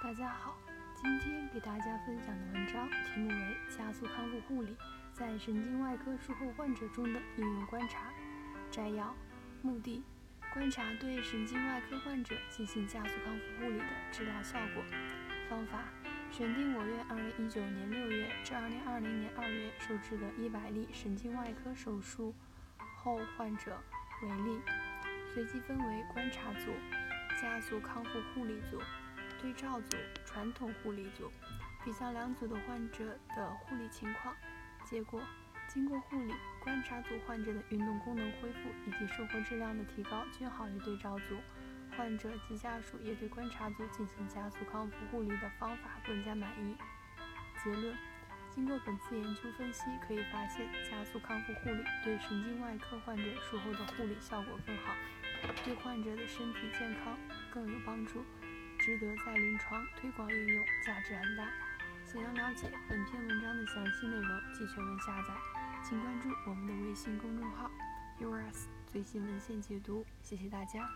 大家好。今天给大家分享的文章题目为《加速康复护理在神经外科术后患者中的应用观察》。摘要：目的，观察对神经外科患者进行加速康复护理的治疗效果。方法，选定我院2019年6月至2020年2月收治的一百例神经外科手术后患者为例，随机分为观察组。加速康复护理组、对照组、传统护理组，比较两组的患者的护理情况。结果，经过护理，观察组患者的运动功能恢复以及生活质量的提高均好于对照组。患者及家属也对观察组进行加速康复护理的方法更加满意。结论：经过本次研究分析，可以发现加速康复护理对神经外科患者术后的护理效果更好。对患者的身体健康更有帮助，值得在临床推广应用，价值很大。想要了解本篇文章的详细内容及全文下载，请关注我们的微信公众号 “Urs 最新文献解读”。谢谢大家。